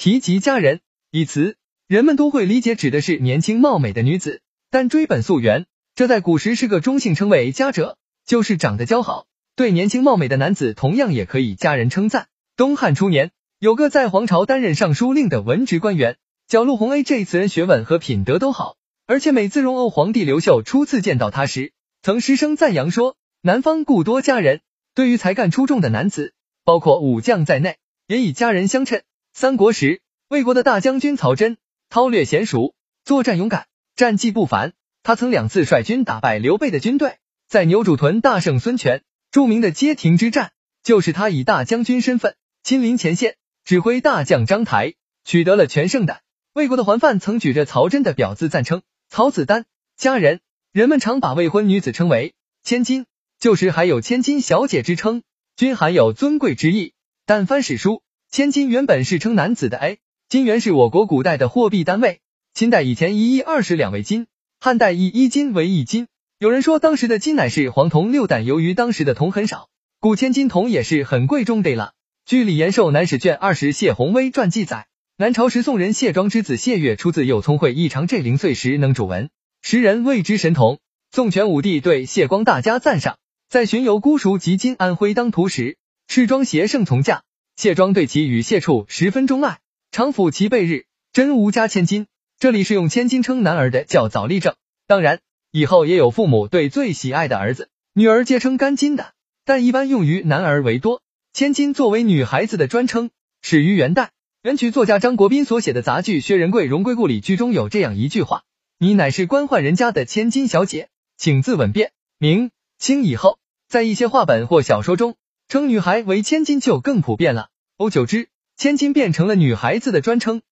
提及佳人一词，人们都会理解指的是年轻貌美的女子，但追本溯源，这在古时是个中性称谓，佳者就是长得姣好。对年轻貌美的男子，同样也可以佳人称赞。东汉初年，有个在皇朝担任尚书令的文职官员，叫陆鸿 A。这词人学问和品德都好，而且每次荣欧皇帝刘秀初次见到他时，曾失声赞扬说：“南方故多佳人。”对于才干出众的男子，包括武将在内，也以佳人相称。三国时，魏国的大将军曹真，韬略娴熟，作战勇敢，战绩不凡。他曾两次率军打败刘备的军队，在牛渚屯大胜孙权。著名的街亭之战，就是他以大将军身份亲临前线，指挥大将张台取得了全胜的。魏国的桓范曾举着曹真的表字赞称曹子丹佳人，人们常把未婚女子称为千金，旧时还有千金小姐之称，均含有尊贵之意。但翻史书，千金原本是称男子的。A 金元是我国古代的货币单位，秦代以前一一二十两为金，汉代以一金为一金。有人说，当时的金乃是黄铜六担，由于当时的铜很少，故千金铜也是很贵重的了。据李延寿南史卷二十谢宏威传记载，南朝时宋人谢庄之子谢岳出自幼聪会异常，这零岁时能主文，时人谓之神童。宋全武帝对谢光大加赞赏，在巡游姑熟及今安徽当涂时，赤庄携圣从驾，谢庄对其与谢处十分钟爱，常抚其背日，真无加千金。这里是用千金称男儿的较早例证，当然。以后也有父母对最喜爱的儿子、女儿皆称干金的，但一般用于男儿为多。千金作为女孩子的专称，始于元代。元曲作家张国斌所写的杂剧《薛仁贵荣归故里》剧中有这样一句话：“你乃是官宦人家的千金小姐，请自稳便。”明清以后，在一些话本或小说中，称女孩为千金就更普遍了。欧久之，千金变成了女孩子的专称。